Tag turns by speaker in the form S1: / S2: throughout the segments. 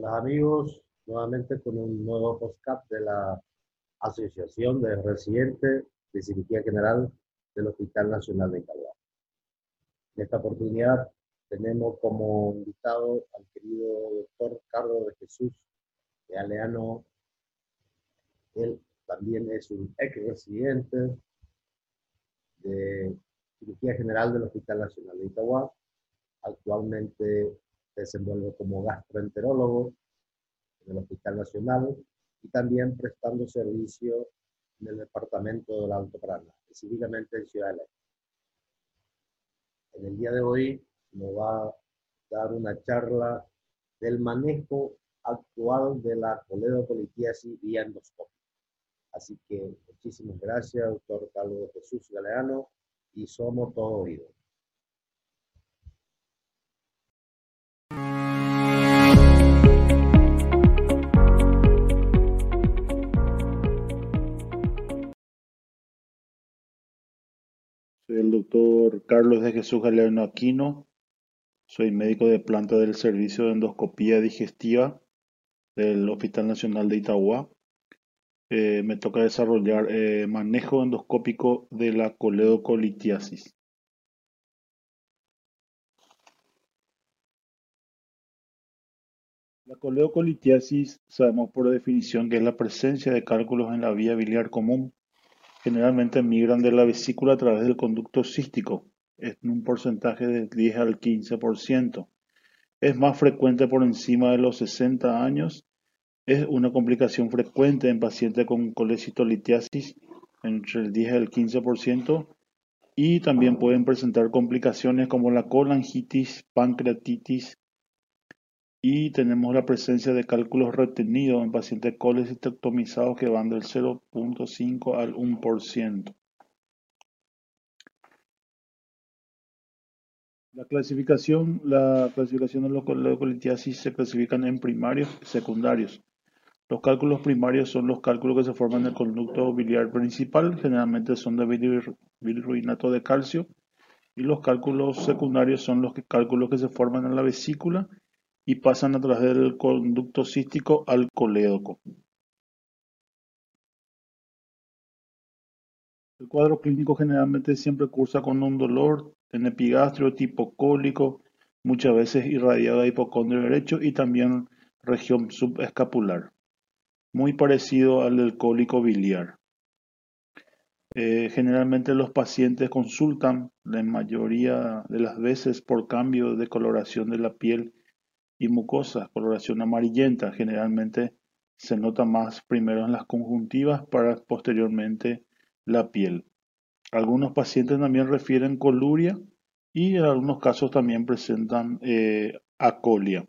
S1: Hola amigos, nuevamente con un nuevo podcast de la Asociación de Residentes de Cirugía General del Hospital Nacional de Itagua. En esta oportunidad tenemos como invitado al querido doctor Carlos de Jesús de Aleano. Él también es un ex residente de Cirugía General del Hospital Nacional de Itagua. Actualmente desenvuelve como gastroenterólogo en el Hospital Nacional y también prestando servicio en el departamento del Alto Paraná, específicamente en Ciudad de En el día de hoy nos va a dar una charla del manejo actual de la coledocolitiasis vía endoscopio. Así que muchísimas gracias, doctor Carlos Jesús Galeano, y somos todo oídos.
S2: El doctor Carlos de Jesús Galeano Aquino. Soy médico de planta del Servicio de Endoscopía Digestiva del Hospital Nacional de Itagua. Eh, me toca desarrollar eh, manejo endoscópico de la coledocolitiasis. La coledocolitiasis sabemos por definición que es la presencia de cálculos en la vía biliar común generalmente migran de la vesícula a través del conducto cístico, en un porcentaje de 10 al 15%. Es más frecuente por encima de los 60 años. Es una complicación frecuente en pacientes con colecistolitiasis entre el 10 y el 15% y también pueden presentar complicaciones como la colangitis, pancreatitis, y tenemos la presencia de cálculos retenidos en pacientes colecistectomizados que van del 0.5 al 1%. La clasificación, la clasificación de los coledocolitiasis se clasifican en primarios y secundarios. Los cálculos primarios son los cálculos que se forman en el conducto biliar principal, generalmente son de bilirruinato de calcio, y los cálculos secundarios son los cálculos que se forman en la vesícula y pasan a través del conducto cístico al colédoco. El cuadro clínico generalmente siempre cursa con un dolor en epigastrio tipo cólico, muchas veces irradiado a hipocondrio derecho y también región subescapular, muy parecido al del cólico biliar. Eh, generalmente los pacientes consultan la mayoría de las veces por cambio de coloración de la piel y mucosa, coloración amarillenta. Generalmente se nota más primero en las conjuntivas para posteriormente la piel. Algunos pacientes también refieren coluria y en algunos casos también presentan eh, acolia.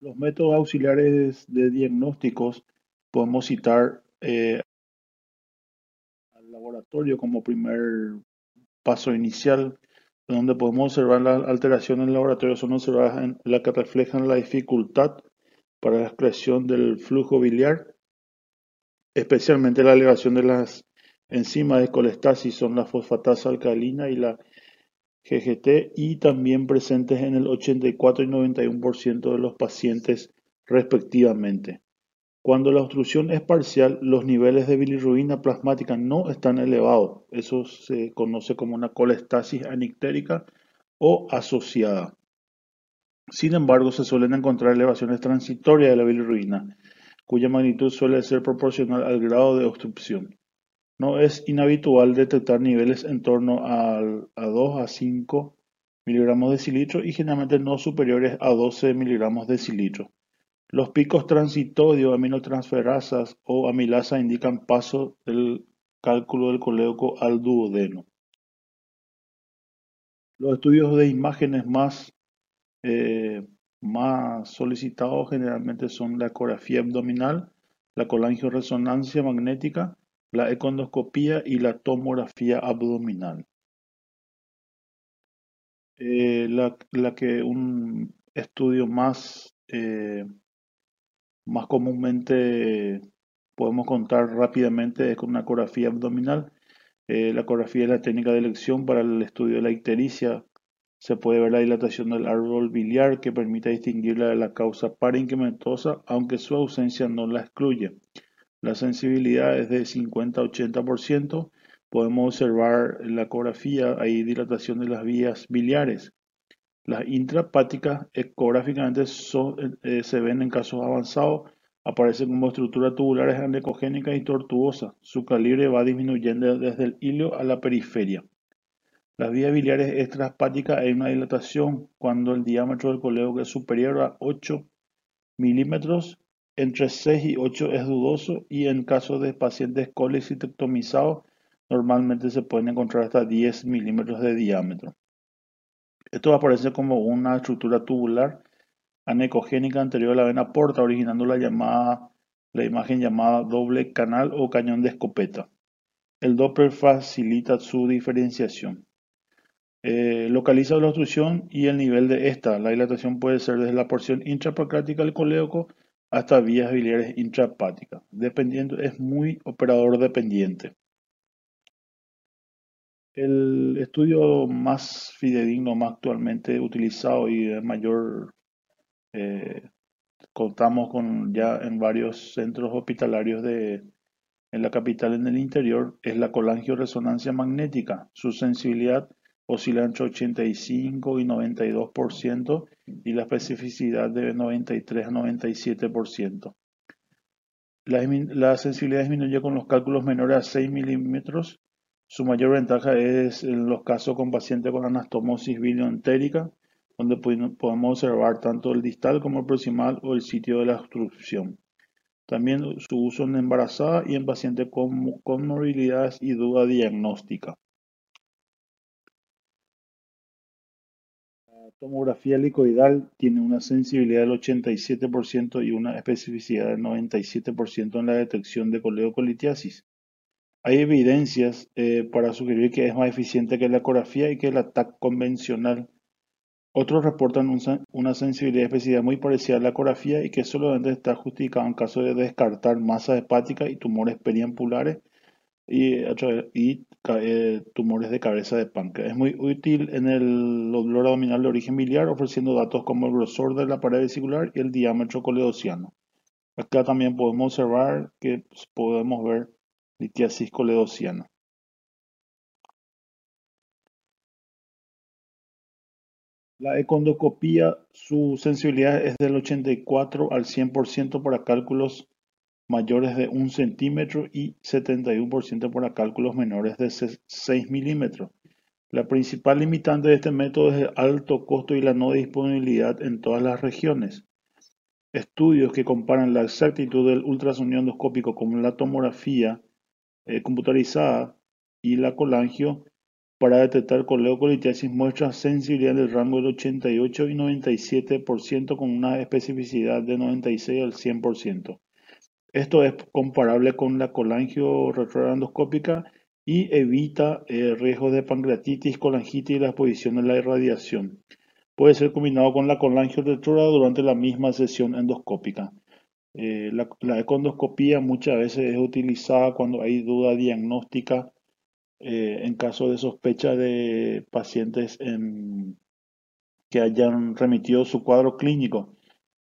S2: Los métodos auxiliares de diagnósticos podemos citar eh, al laboratorio como primer paso inicial donde podemos observar las alteraciones en el laboratorio son observadas en la que reflejan la dificultad para la excreción del flujo biliar, especialmente la elevación de las enzimas de colestasis, son la fosfatasa alcalina y la GGT, y también presentes en el 84 y 91% de los pacientes respectivamente. Cuando la obstrucción es parcial, los niveles de bilirrubina plasmática no están elevados. Eso se conoce como una colestasis anictérica o asociada. Sin embargo, se suelen encontrar elevaciones transitorias de la bilirrubina, cuya magnitud suele ser proporcional al grado de obstrucción. No es inhabitual detectar niveles en torno a, a 2 a 5 miligramos de cilitro y generalmente no superiores a 12 miligramos de cilitro. Los picos transitorios aminotransferasas o amilasa indican paso del cálculo del colédoco al duodeno. Los estudios de imágenes más, eh, más solicitados generalmente son la ecografía abdominal, la colangioresonancia magnética, la econdoscopía y la tomografía abdominal. Eh, la, que un estudio más eh, más comúnmente podemos contar rápidamente con una ecografía abdominal. Eh, la ecografía es la técnica de elección para el estudio de la ictericia se puede ver la dilatación del árbol biliar que permite distinguirla de la causa parenquimatosa, aunque su ausencia no la excluye. La sensibilidad es de 50 a 80%. Podemos observar en la ecografía, hay dilatación de las vías biliares. Las intrapáticas ecográficamente eh, se ven en casos avanzados, aparecen como estructuras tubulares anecogénicas y tortuosas. Su calibre va disminuyendo desde el hilo a la periferia. Las vías biliares extraspáticas hay una dilatación cuando el diámetro del colédoco es superior a 8 milímetros, entre 6 y 8 es dudoso y en caso de pacientes colecistectomizados normalmente se pueden encontrar hasta 10 milímetros de diámetro. Esto aparece como una estructura tubular anecogénica anterior a la vena porta, originando la, llamada, la imagen llamada doble canal o cañón de escopeta. El Doppler facilita su diferenciación. Eh, localiza la obstrucción y el nivel de esta. La dilatación puede ser desde la porción intrapancreática del colédoco hasta vías biliares intrahepáticas. Dependiendo, es muy operador dependiente. El estudio más fidedigno, más actualmente utilizado y de mayor, eh, contamos con ya en varios centros hospitalarios de, en la capital en el interior, es la colangioresonancia magnética. Su sensibilidad oscila entre 85 y 92% y la especificidad de 93 a 97%. La, la, sensibilidad disminuye con los cálculos menores a 6 milímetros. Su mayor ventaja es en los casos con pacientes con anastomosis bilioentérica, donde podemos observar tanto el distal como el proximal o el sitio de la obstrucción. También su uso en embarazada y en pacientes con, con morbilidades y duda diagnóstica. tomografía helicoidal tiene una sensibilidad del 87% y una especificidad del 97% en la detección de coleocolitiasis. Hay evidencias eh, para sugerir que es más eficiente que la ecografía y que el TAC convencional. Otros reportan una sensibilidad y especificidad muy parecida a la ecografía y que solamente está justificado en caso de descartar masas hepáticas y tumores periampulares y, eh, tumores de cabeza de páncreas. Es muy útil en el dolor abdominal de origen biliar, ofreciendo datos como el grosor de la pared vesicular y el diámetro coledociano. Acá también podemos observar que podemos ver litiasis coledociana. La econdoscopía, su sensibilidad es del 84 al 100% para cálculos mayores de 1 centímetro y 71% para cálculos menores de 6 milímetros. La principal limitante de este método es el alto costo y la no disponibilidad en todas las regiones. Estudios que comparan la exactitud del ultrasonido endoscópico con la tomografía eh, computarizada y la colangio para detectar coleocolitiasis muestran sensibilidad del rango del 88 y 97% con una especificidad de 96 al 100%. Esto es comparable con la colangio retroendoscópica y evita eh, riesgos de pancreatitis, colangitis y la exposición a la irradiación. Puede ser combinado con la colangio retrógrada durante la misma sesión endoscópica. Eh, la, muchas veces es utilizada cuando hay duda diagnóstica eh, en caso de sospecha de pacientes que hayan remitido su cuadro clínico.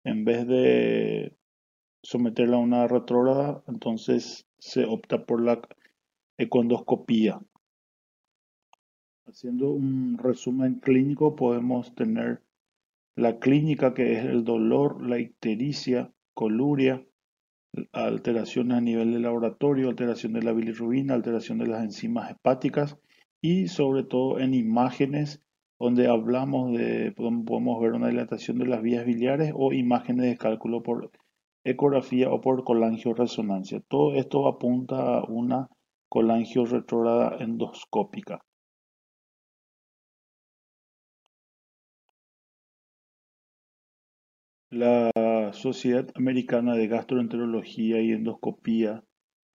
S2: En vez de someterla a una retrógrada, entonces se opta por la econdoscopía. Haciendo un resumen clínico podemos tener la clínica que es el dolor, la ictericia, coluria, alteraciones a nivel del laboratorio, alteración de la bilirrubina, alteración de las enzimas hepáticas y sobre todo en imágenes donde hablamos de, podemos ver una dilatación de las vías biliares o imágenes de cálculo por ecografía o por colangioresonancia. Todo esto apunta a una colangio retrógrada endoscópica. La Sociedad Americana de Gastroenterología y Endoscopía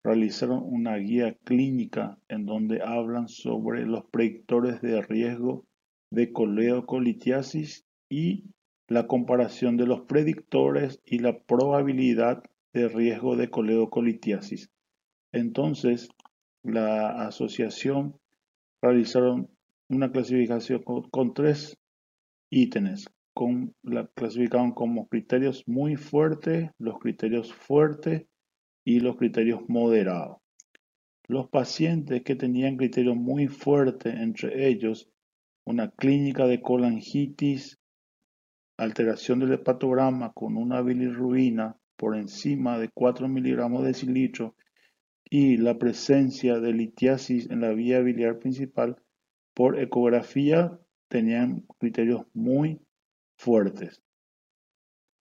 S2: realizaron una guía clínica en donde hablan sobre los predictores de riesgo de coleocolitiasis y la comparación de los predictores y la probabilidad de riesgo de coleocolitiasis. Entonces, la asociación realizaron una clasificación con, tres y tenés con la, clasificaban como criterios muy fuertes, los criterios fuertes y los criterios moderados. Los pacientes que tenían criterios muy fuertes, entre ellos una clínica de colangitis, alteración del hepatograma con una bilirrubina por encima de 4 miligramos de decilitro y la presencia de litiasis en la vía biliar principal por ecografía tenían criterios muy fuertes.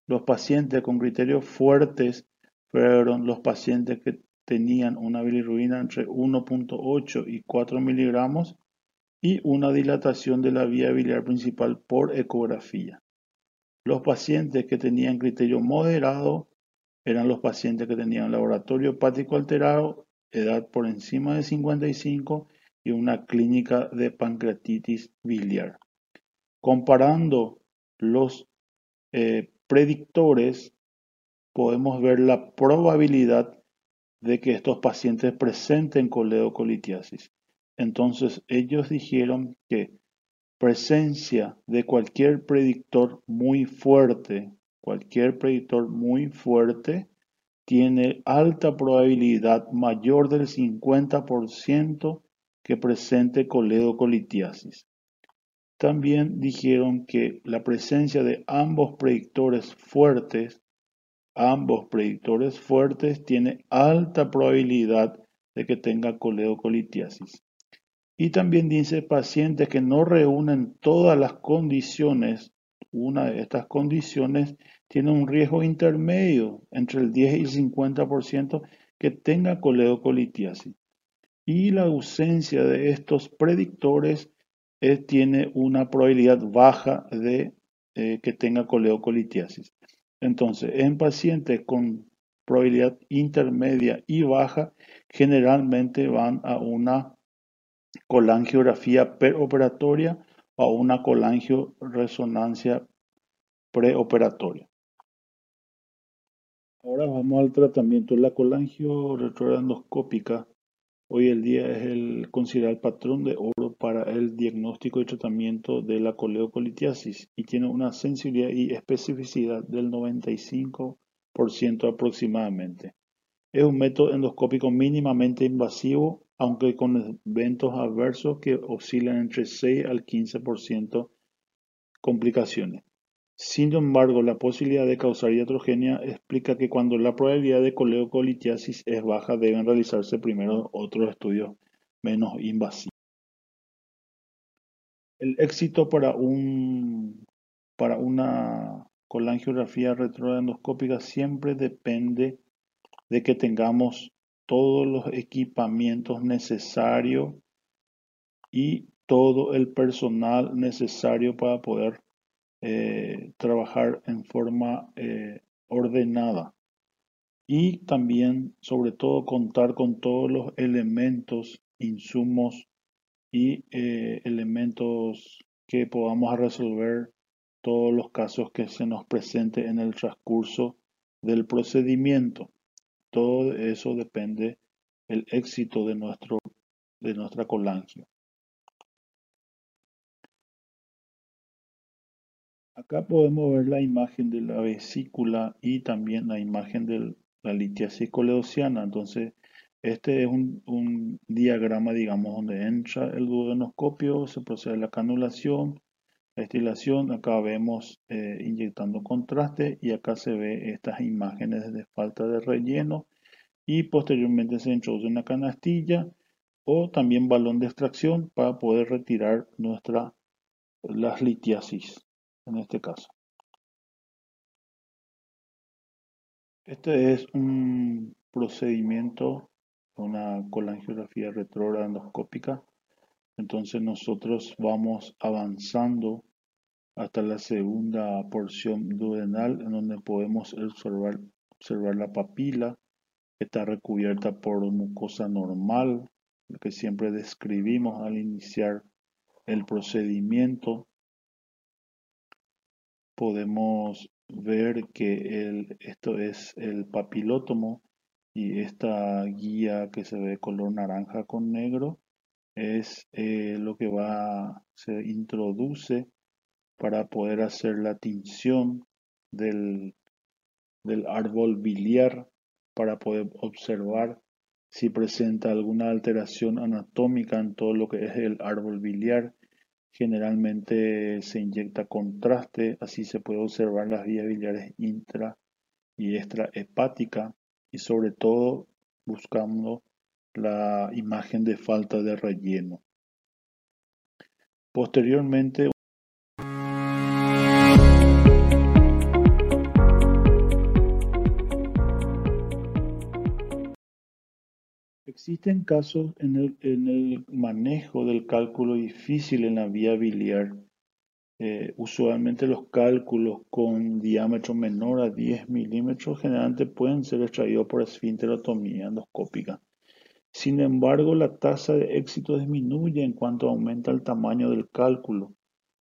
S2: Los pacientes con criterios fuertes fueron los pacientes que tenían una bilirrubina entre 1.8 y 4 miligramos y una dilatación de la vía biliar principal por ecografía. Los pacientes que tenían criterio moderado eran los pacientes que tenían laboratorio hepático alterado, edad por encima de 55 y una clínica de pancreatitis biliar. Comparando los eh, predictores, podemos ver la probabilidad de que estos pacientes presenten coledocolitiasis. Entonces ellos dijeron que presencia de cualquier predictor muy fuerte, cualquier predictor muy fuerte, tiene alta probabilidad mayor del 50% que presente coledocolitiasis. También dijeron que la presencia de ambos predictores fuertes, ambos predictores fuertes tiene alta probabilidad de que tenga coledocolitiasis. Y también dice pacientes que no reúnen todas las condiciones, una de estas condiciones tiene un riesgo intermedio entre el 10 y el 50% que tenga coledocolitiasis. Y la ausencia de estos predictores tiene una probabilidad baja de eh, que tenga coleocolitiasis. Entonces, en pacientes con probabilidad intermedia y baja, generalmente van a una colangiografía preoperatoria o a una colangioresonancia preoperatoria. Ahora vamos al tratamiento. La colangio retroendoscópica hoy el día es el considerado patrón de oro para el diagnóstico y tratamiento de la coleocolitiasis y tiene una sensibilidad y especificidad del 95% aproximadamente. Es un método endoscópico mínimamente invasivo, aunque con eventos adversos que oscilan entre 6 al 15% complicaciones. Sin embargo, la posibilidad de causar iatrogenia explica que cuando la probabilidad de coleocolitiasis es baja deben realizarse primero otros estudios menos invasivos. El éxito para, para una colangiografía retroendoscópica siempre depende de que tengamos todos los equipamientos necesarios y todo el personal necesario para poder eh, trabajar en forma eh, ordenada y también, sobre todo, contar con todos los elementos, insumos y eh, elementos que podamos resolver todos los casos que se nos presente en el transcurso del procedimiento. Todo eso depende del éxito de, nuestro, de nuestra colangio. Acá podemos ver la imagen de la vesícula y también la imagen de la litiasis coleociana. Entonces, este es un, diagrama, digamos, donde entra el duodenoscopio, se procede a la canulación, la estilación. Acá vemos eh, inyectando contraste y acá se ve estas imágenes de falta de relleno y posteriormente se introduce una canastilla o también balón de extracción para poder retirar nuestra las litiasis en este caso. Este es un procedimiento, una colangiografía retrógrada endoscópica. Entonces nosotros vamos avanzando hasta la segunda porción duodenal en donde podemos observar, observar la papila está recubierta por mucosa normal, lo que siempre describimos al iniciar el procedimiento podemos ver que esto es el papilótomo y esta guía que se ve color naranja con negro es eh, lo que va, se introduce para poder hacer la tinción del, del árbol biliar, para poder observar si presenta alguna alteración anatómica en todo lo que es el árbol biliar. Generalmente se inyecta contraste, así se puede observar las vías biliares intra y extrahepática y sobre todo buscando la imagen de falta de relleno. Posteriormente, Existen casos en el, manejo del cálculo difícil en la vía biliar. Eh, usualmente los cálculos con diámetro menor a 10 milímetros generalmente pueden ser extraídos por esfinterotomía endoscópica. Sin embargo, la tasa de éxito disminuye en cuanto aumenta el tamaño del cálculo,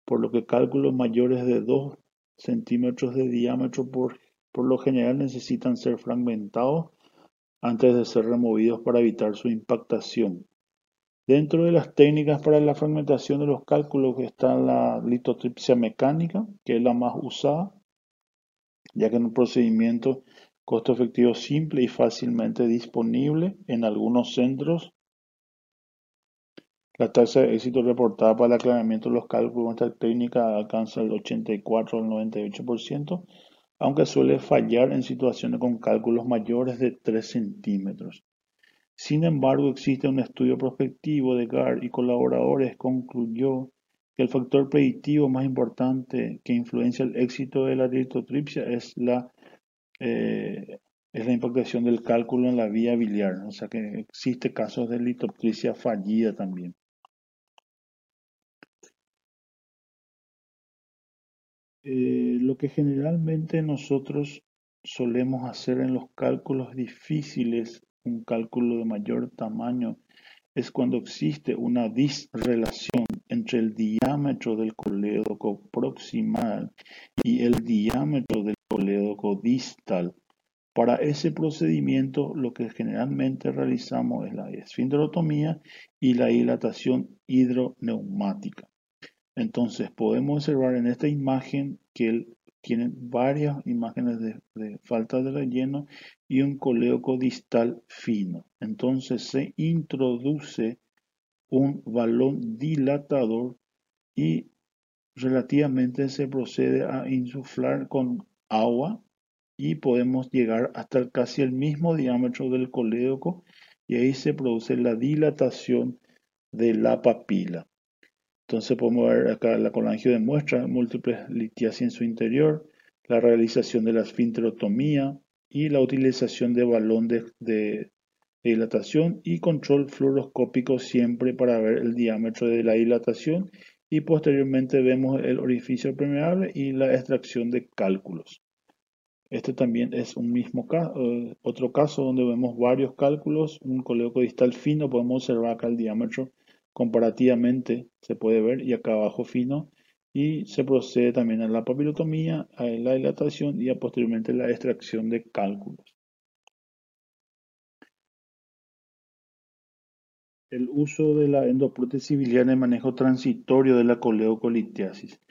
S2: por lo que cálculos mayores de 2 centímetros de diámetro por, por lo general necesitan ser fragmentados antes de ser removidos para evitar su impactación. Dentro de las técnicas para la fragmentación de los cálculos está la litotripsia mecánica, que es la más usada, ya que es un procedimiento costo efectivo simple y fácilmente disponible en algunos centros. La tasa de éxito reportada para el aclaramiento de los cálculos con esta técnica alcanza el 84 al 98%, aunque suele fallar en situaciones con cálculos mayores de 3 centímetros. Sin embargo, existe un estudio prospectivo de GAR y colaboradores concluyó que el factor predictivo más importante que influencia el éxito de la litotripsia es la, eh, es la impactación del cálculo en la vía biliar, o sea que existe casos de litotripsia fallida también. Eh, lo que generalmente nosotros solemos hacer en los cálculos difíciles, un cálculo de mayor tamaño, es cuando existe una disrelación entre el diámetro del colédoco proximal y el diámetro del colédoco distal. Para ese procedimiento lo que generalmente realizamos es la esfinterotomía y la dilatación hidroneumática. Entonces podemos observar en esta imagen que él tiene varias imágenes de, falta de relleno y un coléoco distal fino. Entonces se introduce un balón dilatador y relativamente se procede a insuflar con agua y podemos llegar hasta casi el mismo diámetro del coléoco y ahí se produce la dilatación de la papila. Entonces podemos ver acá la colangio demuestra múltiples litiasis en su interior, la realización de la esfinterotomía y la utilización de balón de, dilatación y control fluoroscópico siempre para ver el diámetro de la dilatación y posteriormente vemos el orificio permeable y la extracción de cálculos. Este también es un mismo caso, eh, otro caso donde vemos varios cálculos, un coléoco distal fino, podemos observar acá el diámetro comparativamente se puede ver y acá abajo fino y se procede también a la papilotomía, a la dilatación y a posteriormente la extracción de cálculos. El uso de la endoprótesis biliar en manejo transitorio de la coleocolitiasis.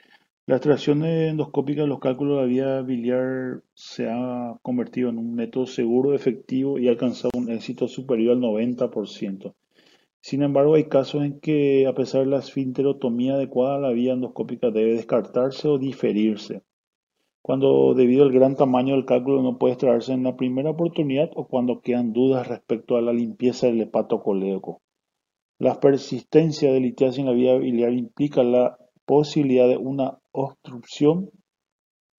S2: La extracción endoscópica de los cálculos de la vía biliar se ha convertido en un método seguro, efectivo y ha alcanzado un éxito superior al 90%. Sin embargo, hay casos en que, a pesar de la esfinterotomía adecuada, la vía endoscópica debe descartarse o diferirse. Cuando, debido al gran tamaño del cálculo, no puede extraerse en la primera oportunidad o cuando quedan dudas respecto a la limpieza del hepatocolédoco. La persistencia de litiasis en la vía biliar implica la posibilidad de una obstrucción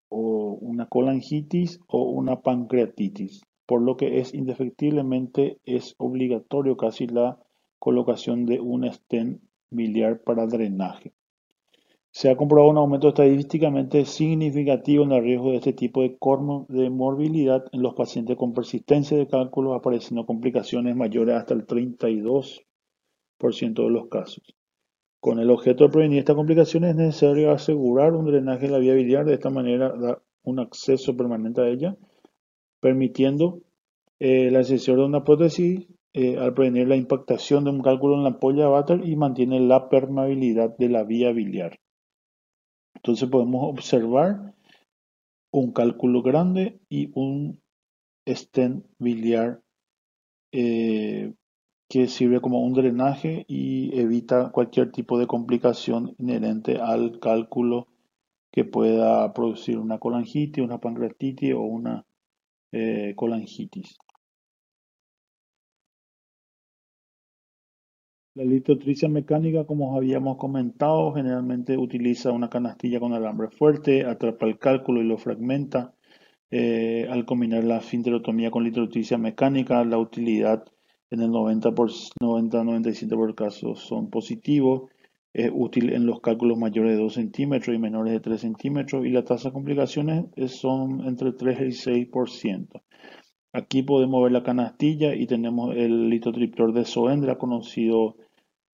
S2: o una colangitis o una pancreatitis, por lo que es indefectiblemente es obligatorio casi la colocación de un stent biliar para drenaje. Se ha comprobado un aumento estadísticamente significativo en el riesgo de este tipo de, de morbilidad en los pacientes con persistencia de cálculos, apareciendo complicaciones mayores hasta el 32% de los casos. Con el objeto de prevenir estas complicaciones es necesario asegurar un drenaje de la vía biliar, de esta manera dar un acceso permanente a ella, permitiendo eh, la inserción de una prótesis eh, al prevenir la impactación de un cálculo en la ampolla de Vater y mantiene la permeabilidad de la vía biliar. Entonces podemos observar un cálculo grande y un stent biliar eh, que sirve como un drenaje y evita cualquier tipo de complicación inherente al cálculo que pueda producir una colangitis, una pancreatitis o una eh, colangitis. La litotricia mecánica, como habíamos comentado, generalmente utiliza una canastilla con alambre fuerte, atrapa el cálculo y lo fragmenta. Eh, al combinar la finterotomía con litotricia mecánica, la utilidad en el 90-97% por casos son positivos. Es útil en los cálculos mayores de 2 centímetros y menores de 3 centímetros y la tasa de complicaciones son entre 3 y 6%. Aquí podemos ver la canastilla y tenemos el litotriptor de Soendra, conocido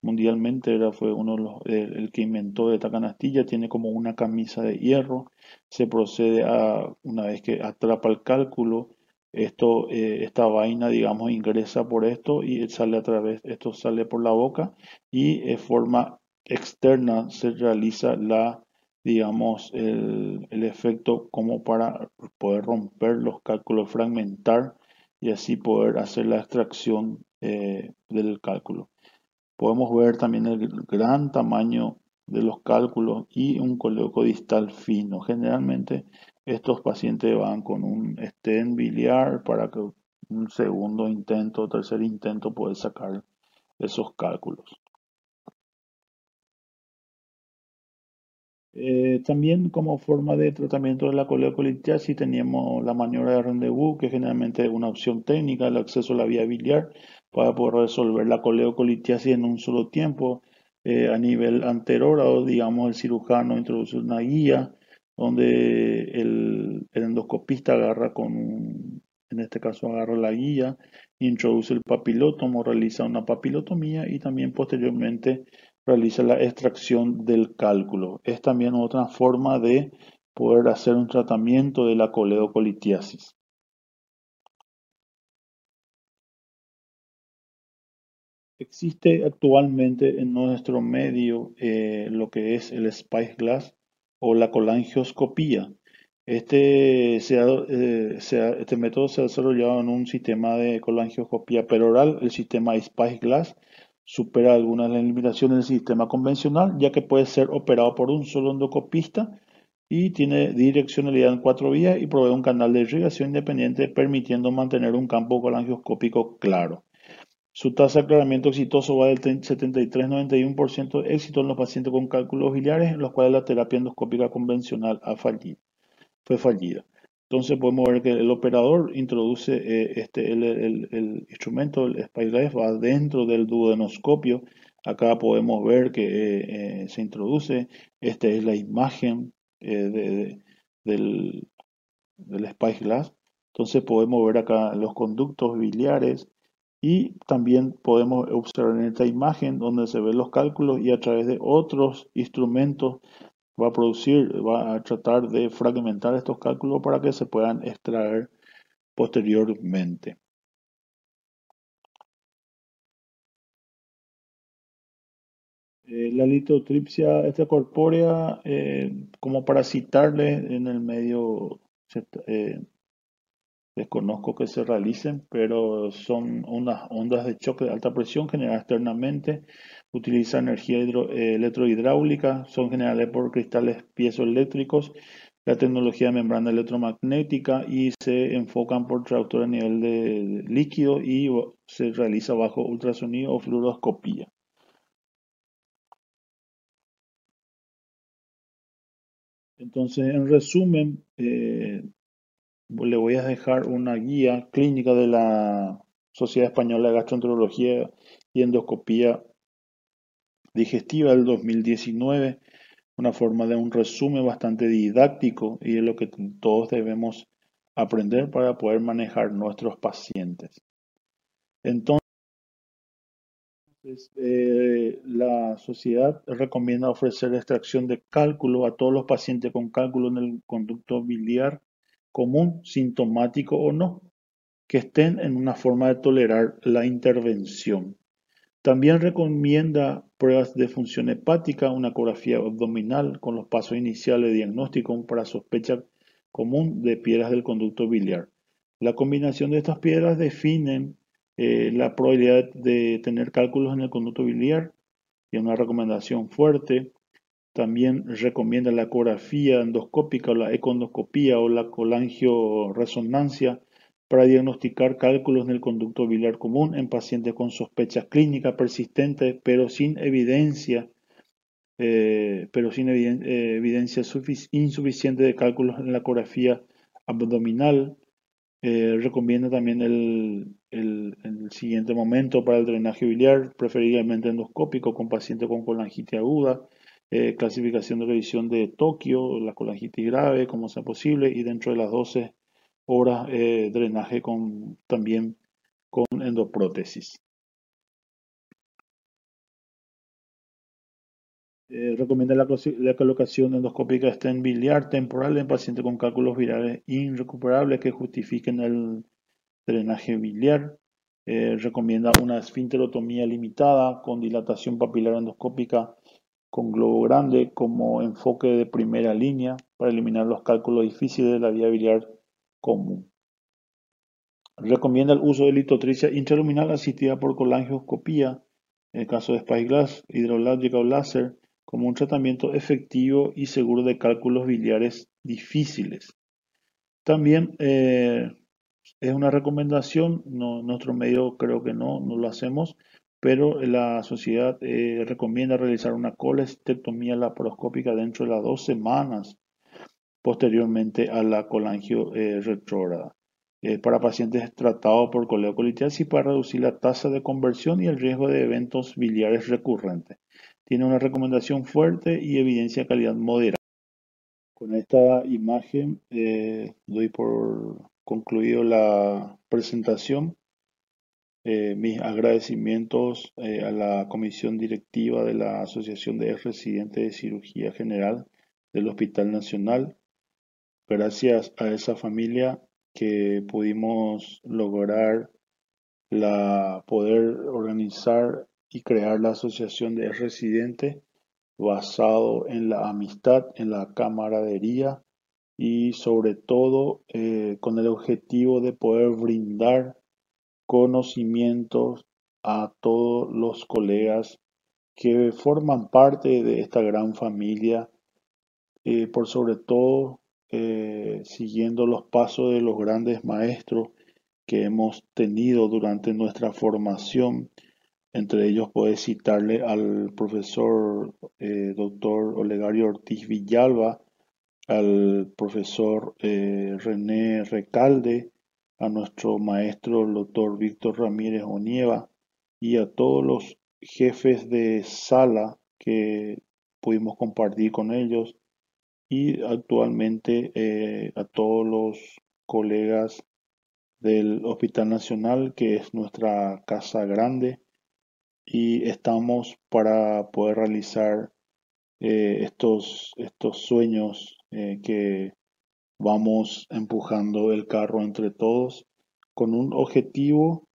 S2: mundialmente, era, fue uno de el, que inventó esta canastilla, tiene como una camisa de hierro, se procede a, una vez que atrapa el cálculo, esto, eh, esta vaina, digamos, ingresa por esto y sale a través, esto sale por la boca y de forma externa se realiza la digamos, el, efecto como para poder romper los cálculos, fragmentar y así poder hacer la extracción eh, del cálculo. Podemos ver también el gran tamaño de los cálculos y un coleoco distal fino. Generalmente estos pacientes van con un stent biliar para que un segundo intento, tercer intento pueda sacar esos cálculos. Eh, también como forma de tratamiento de la coleocolitiasis teníamos la maniobra de rendezvous, que generalmente es una opción técnica, el acceso a la vía biliar para poder resolver la coleocolitiasis en un solo tiempo. Eh, a nivel anterior, digamos, el cirujano introduce una guía donde el, endoscopista agarra con, en este caso agarra la guía, introduce el papilotomo, realiza una papilotomía y también posteriormente realiza la extracción del cálculo. Es también otra forma de poder hacer un tratamiento de la coleocolitiasis. Existe actualmente en nuestro medio eh, lo que es el Spice Glass o la colangioscopía. Este, eh, este método se ha desarrollado en un sistema de colangioscopía peroral, el sistema Spice Glass, supera algunas limitaciones del sistema convencional, ya que puede ser operado por un solo endocopista y tiene direccionalidad en cuatro vías y provee un canal de irrigación independiente, permitiendo mantener un campo colangioscópico claro. Su tasa de aclaramiento exitoso va del 73-91% de éxito en los pacientes con cálculos biliares, en los cuales la terapia endoscópica convencional ha fallido, fue fallida. Entonces podemos ver que el operador introduce eh, este, el, instrumento, el SpiceLife, va dentro del duodenoscopio. Acá podemos ver que eh, eh, se introduce. Esta es la imagen del, del Spice Glass. Entonces podemos ver acá los conductos biliares y también podemos observar en esta imagen donde se ven los cálculos y a través de otros instrumentos va a producir, va a tratar de fragmentar estos cálculos para que se puedan extraer posteriormente. Eh, la litotripsia extracorpórea, eh, como para citarle en el medio, eh, desconozco que se realicen, pero son ondas de choque de alta presión generadas externamente utiliza energía eh, electrohidráulica, son generadas por cristales piezoeléctricos, la tecnología de membrana electromagnética y se enfocan por traductor a nivel de líquido y se realiza bajo ultrasonido o fluoroscopía. Entonces, en resumen, eh, le voy a dejar una guía clínica de la Sociedad Española de Gastroenterología y Endoscopía digestiva del 2019, una forma de un resumen bastante didáctico y es lo que todos debemos aprender para poder manejar nuestros pacientes. Entonces, eh, la sociedad recomienda ofrecer extracción de cálculo a todos los pacientes con cálculo en el conducto biliar común, sintomático o no, que estén en una forma de tolerar la intervención. También recomienda pruebas de función hepática, una ecografía abdominal con los pasos iniciales de diagnóstico para sospecha común de piedras del conducto biliar. La combinación de estas piedras definen eh, la probabilidad de tener cálculos en el conducto biliar y una recomendación fuerte. También recomienda la ecografía endoscópica o la econdoscopía o la colangioresonancia para diagnosticar cálculos en el conducto biliar común en pacientes con sospechas clínicas persistentes, pero sin evidencia, eh, eh, insuficiente de cálculos en la ecografía abdominal. Eh, recomienda también el, siguiente momento para el drenaje biliar, preferiblemente endoscópico con pacientes con colangitis aguda, clasificación de revisión de Tokio, la colangitis grave, como sea posible, y dentro de las 12 horas eh, drenaje con, también con endoprótesis. Eh, recomienda la, colocación endoscópica estén biliar temporal en pacientes con cálculos virales irrecuperables que justifiquen el drenaje biliar. Eh, recomienda una esfinterotomía limitada con dilatación papilar endoscópica con globo grande como enfoque de primera línea para eliminar los cálculos difíciles de la vía biliar común. Recomienda el uso de litotricia intraluminal asistida por colangioscopía, en el caso de Spyglass, hidrológica o láser, como un tratamiento efectivo y seguro de cálculos biliares difíciles. También eh, es una recomendación, nuestro medio creo que no, no lo hacemos, pero la sociedad eh, recomienda realizar una colestectomía laparoscópica dentro de las dos semanas posteriormente a la colangio eh, retrógrada. Eh, para pacientes tratados por coleocolitiasis para reducir la tasa de conversión y el riesgo de eventos biliares recurrentes. Tiene una recomendación fuerte y evidencia de calidad moderada. Con esta imagen eh, doy por concluido la presentación. Mis agradecimientos a la comisión directiva de la Asociación de Residentes de Cirugía General del Hospital Nacional, gracias a esa familia que pudimos lograr la poder organizar y crear la asociación de residentes basado en la amistad, en la camaradería y sobre todo eh, con el objetivo de poder brindar conocimientos a todos los colegas que forman parte de esta gran familia, eh, por sobre todo eh, siguiendo los pasos de los grandes maestros que hemos tenido durante nuestra formación. Entre ellos puede citarle al profesor eh, doctor Olegario Ortiz Villalba, al profesor eh, René Recalde, a nuestro maestro el doctor Víctor Ramírez Onieva y a todos los jefes de sala que pudimos compartir con ellos y actualmente eh, a todos los colegas del Hospital Nacional, que es nuestra casa grande, y estamos para poder realizar eh, estos, estos sueños eh, que vamos empujando el carro entre todos con un objetivo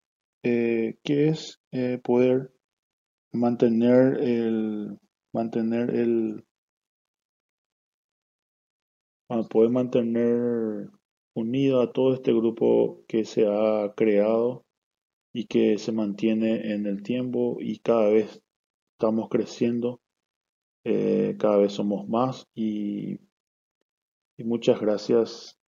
S2: que es poder mantener el, mantener el, poder mantener unido a todo este grupo que se ha creado y que se mantiene en el tiempo y cada vez estamos creciendo, eh, cada vez somos más y, y muchas gracias